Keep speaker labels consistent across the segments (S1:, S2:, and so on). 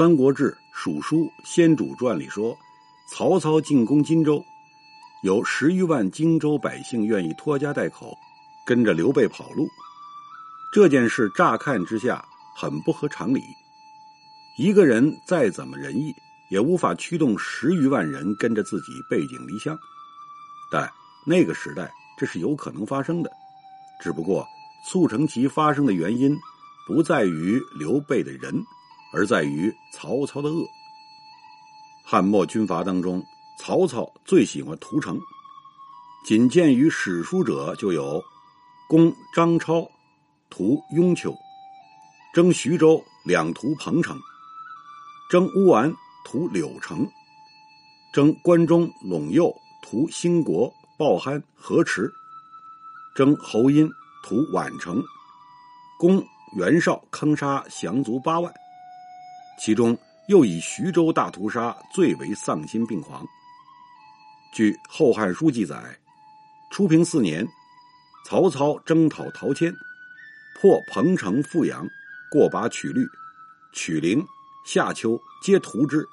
S1: 三国志·蜀书·先主传》里说，曹操进攻荆州，有十余万荆州百姓愿意拖家带口，跟着刘备跑路。这件事乍看之下很不合常理，一个人再怎么仁义，也无法驱动十余万人跟着自己背井离乡。但那个时代，这是有可能发生的，只不过促成其发生的原因，不在于刘备的人，而在于曹操的恶。汉末军阀当中，曹操最喜欢屠城，仅见于史书者就有攻张超。屠雍丘，征徐州，两屠彭城；征乌丸，屠柳城；征关中陇右，屠兴国、报憨、河池；征侯殷，屠宛城；攻袁绍，坑杀降卒八万。其中又以徐州大屠杀最为丧心病狂。据《后汉书》记载，初平四年，曹操征讨陶谦。破彭城、富阳，过拔曲率、曲陵、夏丘，皆屠之，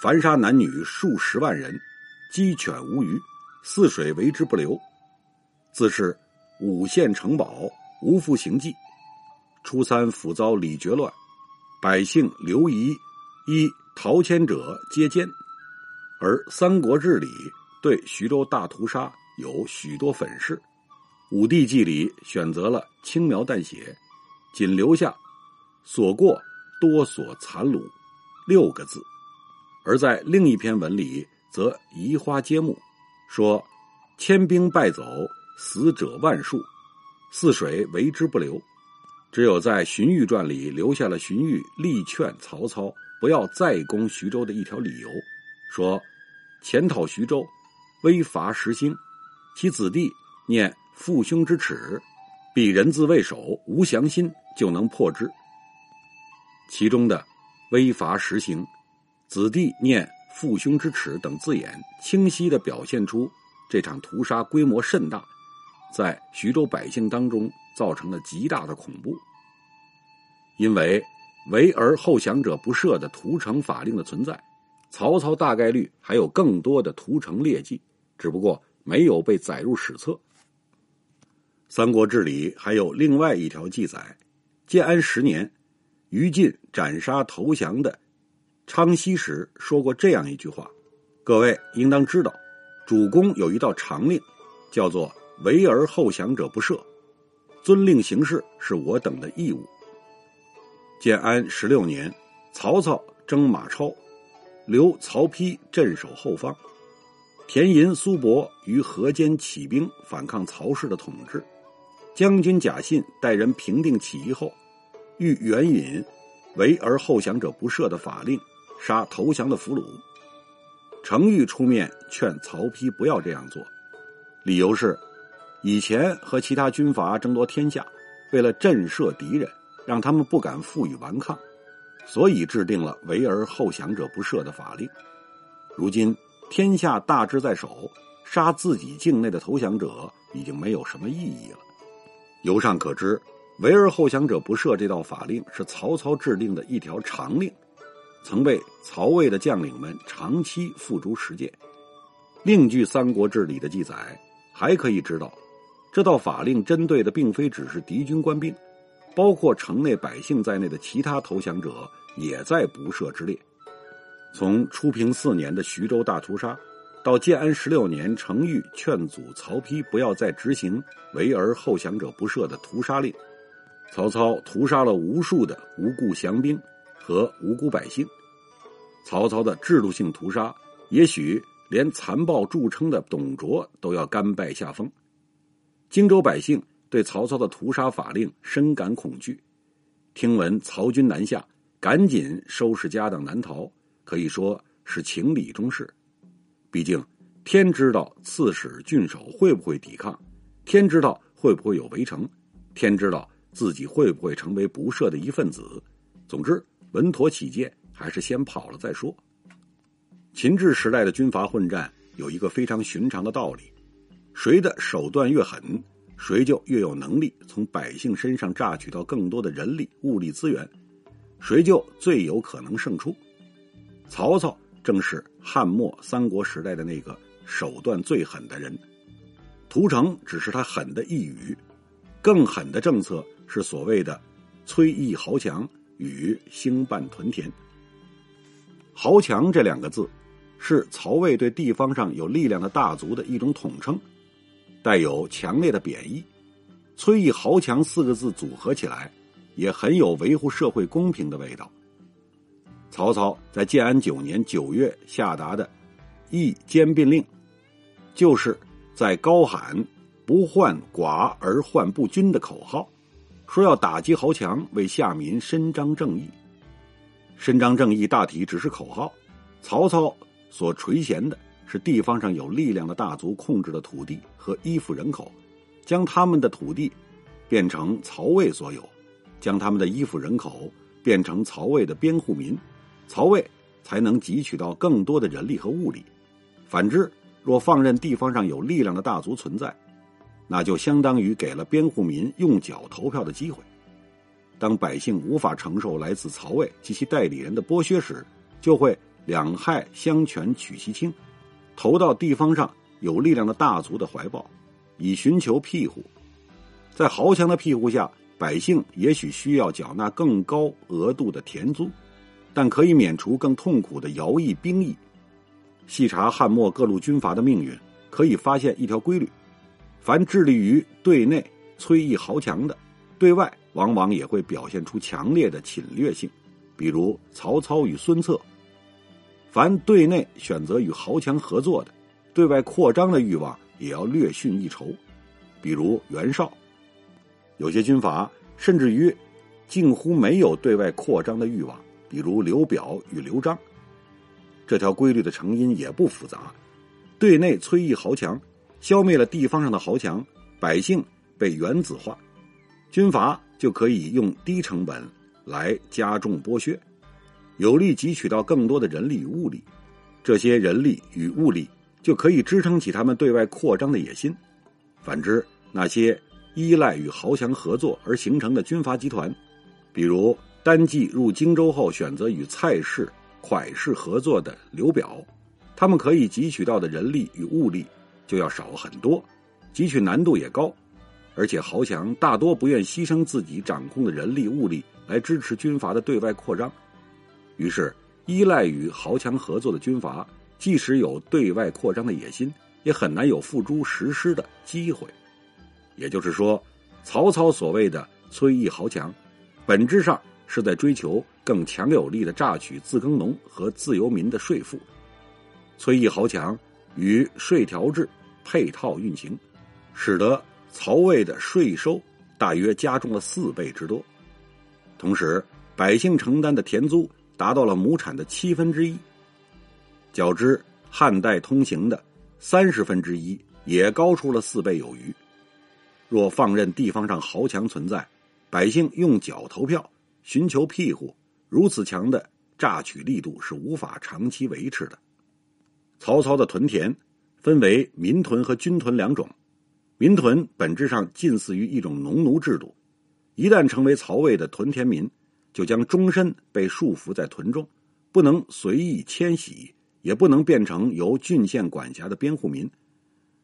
S1: 凡杀男女数十万人，鸡犬无余，泗水为之不流。自是五县城堡无复行迹。初三府遭李傕乱，百姓流移，依陶谦者皆奸。而《三国志》里对徐州大屠杀有许多粉饰。《武帝纪》里选择了轻描淡写，仅留下“所过多所残虏”六个字，而在另一篇文里则移花接木，说千兵败走，死者万数，泗水为之不流。只有在《荀彧传》里留下了荀彧力劝曹操不要再攻徐州的一条理由，说潜讨徐州，威伐十兴，其子弟念。父兄之耻，必人自畏首，无降心，就能破之。其中的“威伐实行”、“子弟念父兄之耻”等字眼，清晰的表现出这场屠杀规模甚大，在徐州百姓当中造成了极大的恐怖。因为“为而后降者不赦”的屠城法令的存在，曹操大概率还有更多的屠城劣迹，只不过没有被载入史册。《三国志》里还有另外一条记载：建安十年，于禁斩杀投降的昌西时，说过这样一句话：“各位应当知道，主公有一道长令，叫做‘为而后降者不赦’，遵令行事是我等的义务。”建安十六年，曹操征马超，留曹丕镇守后方，田银、苏伯于河间起兵反抗曹氏的统治。将军贾信带人平定起义后，欲援引“为而后降者不赦”的法令，杀投降的俘虏。程昱出面劝曹丕不要这样做，理由是：以前和其他军阀争夺天下，为了震慑敌人，让他们不敢负隅顽抗，所以制定了“为而后降者不赦”的法令。如今天下大治在手，杀自己境内的投降者已经没有什么意义了。由上可知，“为而后降者不赦”这道法令是曹操制定的一条常令，曾被曹魏的将领们长期付诸实践。另据《三国志》里的记载，还可以知道，这道法令针对的并非只是敌军官兵，包括城内百姓在内的其他投降者也在不赦之列。从初平四年的徐州大屠杀。到建安十六年，程昱劝阻曹丕不要再执行“为而后降者不赦”的屠杀令，曹操屠杀了无数的无辜降兵和无辜百姓。曹操的制度性屠杀，也许连残暴著称的董卓都要甘拜下风。荆州百姓对曹操的屠杀法令深感恐惧，听闻曹军南下，赶紧收拾家当南逃，可以说是情理中事。毕竟，天知道刺史郡守会不会抵抗，天知道会不会有围城，天知道自己会不会成为不赦的一份子。总之，稳妥起见，还是先跑了再说。秦制时代的军阀混战有一个非常寻常的道理：谁的手段越狠，谁就越有能力从百姓身上榨取到更多的人力物力资源，谁就最有可能胜出。曹操正是汉末三国时代的那个手段最狠的人，屠城只是他狠的一语，更狠的政策是所谓的“崔义豪强”与“兴办屯田”。豪强这两个字。是曹魏对地方上有力量的大族的一种统称，带有强烈的贬义。崔义豪强四个字组合起来，也很有维护社会公平的味道。曹操在建安九年九月下达的义兼并令，就是在高喊“不患寡而患不均”的口号，说要打击豪强，为下民伸张正义。伸张正义大体只是口号，曹操。所垂涎的是地方上有力量的大族控制的土地和依附人口，将他们的土地变成曹魏所有，将他们的依附人口变成曹魏的边户民，曹魏才能汲取到更多的人力和物力。反之，若放任地方上有力量的大族存在，那就相当于给了边户民用脚投票的机会。当百姓无法承受来自曹魏及其代理人的剥削时，就会。两害相权取其轻，投到地方上有力量的大族的怀抱，以寻求庇护。在豪强的庇护下，百姓也许需要缴纳更高额度的田租，但可以免除更痛苦的徭役兵役。细查汉末各路军阀的命运，可以发现一条规律：凡致力于对内摧役豪强的，对外往往也会表现出强烈的侵略性。比如曹操与孙策。凡对内选择与豪强合作的，对外扩张的欲望也要略逊一筹。比如袁绍，有些军阀甚至于近乎没有对外扩张的欲望。比如刘表与刘璋，这条规律的成因也不复杂：对内摧役豪强，消灭了地方上的豪强，百姓被原子化，军阀就可以用低成本来加重剥削。有力汲取到更多的人力与物力，这些人力与物力就可以支撑起他们对外扩张的野心。反之，那些依赖与豪强合作而形成的军阀集团，比如单骑入荆州后选择与蔡氏、蒯氏合作的刘表，他们可以汲取到的人力与物力就要少很多，汲取难度也高，而且豪强大多不愿牺牲自己掌控的人力物力来支持军阀的对外扩张。于是，依赖与豪强合作的军阀，即使有对外扩张的野心，也很难有付诸实施的机会。也就是说，曹操所谓的摧役豪强，本质上是在追求更强有力的榨取自耕农和自由民的税赋。摧役豪强与税调制配套运行，使得曹魏的税收大约加重了四倍之多。同时，百姓承担的田租。达到了亩产的七分之一，较之汉代通行的三十分之一，也高出了四倍有余。若放任地方上豪强存在，百姓用脚投票寻求庇护，如此强的榨取力度是无法长期维持的。曹操的屯田分为民屯和军屯两种，民屯本质上近似于一种农奴制度，一旦成为曹魏的屯田民。就将终身被束缚在屯中，不能随意迁徙，也不能变成由郡县管辖的边户民，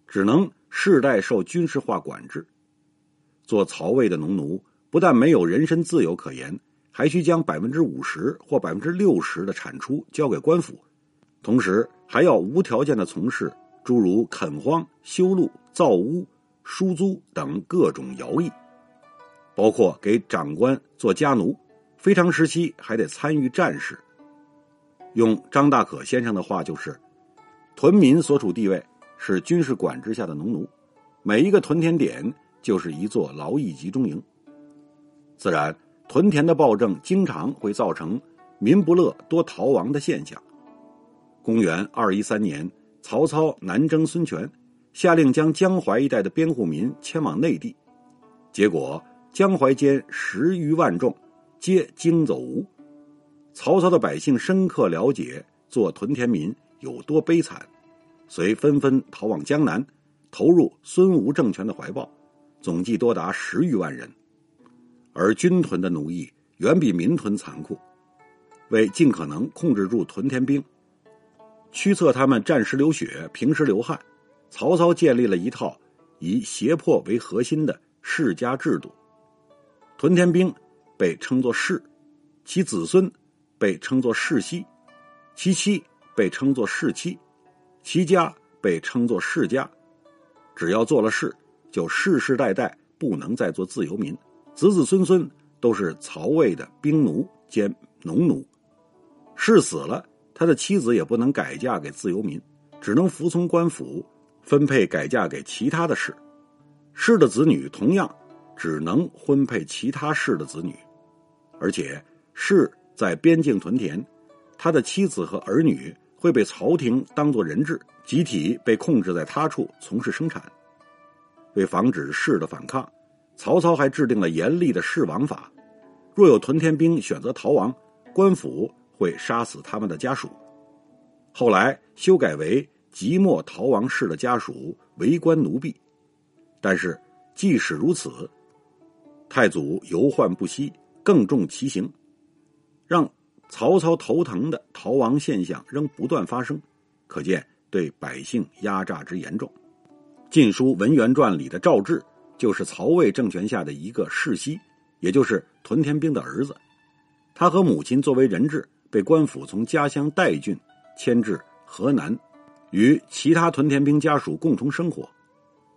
S1: 只能世代受军事化管制。做曹魏的农奴，不但没有人身自由可言，还需将百分之五十或百分之六十的产出交给官府，同时还要无条件的从事诸如垦荒、修路、造屋、输租等各种徭役，包括给长官做家奴。非常时期还得参与战事。用张大可先生的话就是：屯民所处地位是军事管制下的农奴，每一个屯田点就是一座劳役集中营。自然，屯田的暴政经常会造成民不乐多逃亡的现象。公元二一三年，曹操南征孙权，下令将江淮一带的边户民迁往内地，结果江淮间十余万众皆惊走无。曹操的百姓深刻了解做屯田民有多悲惨，遂纷纷逃往江南，投入孙吴政权的怀抱，总计多达十余万人。而军屯的奴役远比民屯残酷，为尽可能控制住屯田兵。驱策他们战时流血，平时流汗。曹操建立了一套以胁迫为核心的世家制度。屯田兵被称作士，其子孙被称作世袭，其妻被称作世妻，其家被称作世家。只要做了事，就世世代代不能再做自由民，子子孙孙都是曹魏的兵奴兼农奴。士死了。他的妻子也不能改嫁给自由民，只能服从官府分配改嫁给其他的士。士的子女同样只能婚配其他士的子女，而且士在边境屯田，他的妻子和儿女会被朝廷当作人质，集体被控制在他处从事生产。为防止士的反抗，曹操还制定了严厉的士亡法，若有屯田兵选择逃亡，官府。会杀死他们的家属，后来修改为即墨逃亡士的家属为官奴婢。但是即使如此，太祖犹患不息，更重其刑，让曹操头疼的逃亡现象仍不断发生，可见对百姓压榨之严重。《晋书·文元传》里的赵志就是曹魏政权下的一个世袭，也就是屯田兵的儿子，他和母亲作为人质。被官府从家乡代郡迁至河南，与其他屯田兵家属共同生活。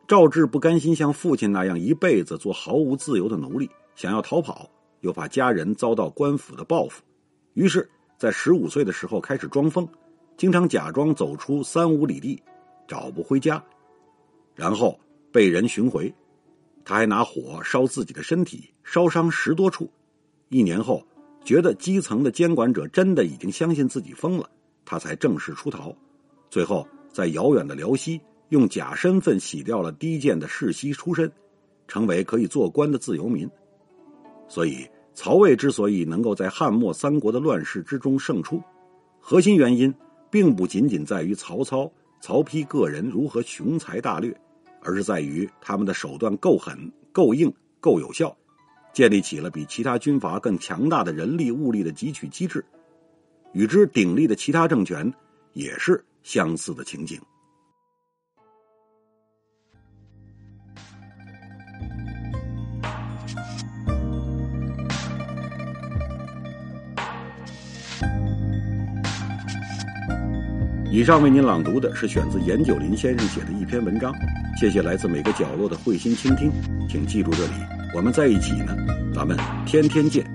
S1: 赵志不甘心像父亲那样一辈子做毫无自由的奴隶，想要逃跑，又怕家人遭到官府的报复，于是，在十五岁的时候开始装疯，经常假装走出三五里地，找不回家，然后被人寻回。他还拿火烧自己的身体，烧伤十多处。一年后。觉得基层的监管者真的已经相信自己疯了，他才正式出逃。最后，在遥远的辽西，用假身份洗掉了低贱的世袭出身，成为可以做官的自由民。所以，曹魏之所以能够在汉末三国的乱世之中胜出，核心原因并不仅仅在于曹操、曹丕个人如何雄才大略，而是在于他们的手段够狠、够硬、够有效。建立起了比其他军阀更强大的人力物力的汲取机制，与之鼎立的其他政权也是相似的情景。以上为您朗读的是选自严九林先生写的一篇文章，谢谢来自每个角落的慧心倾听，请记住这里。我们在一起呢，咱们天天见。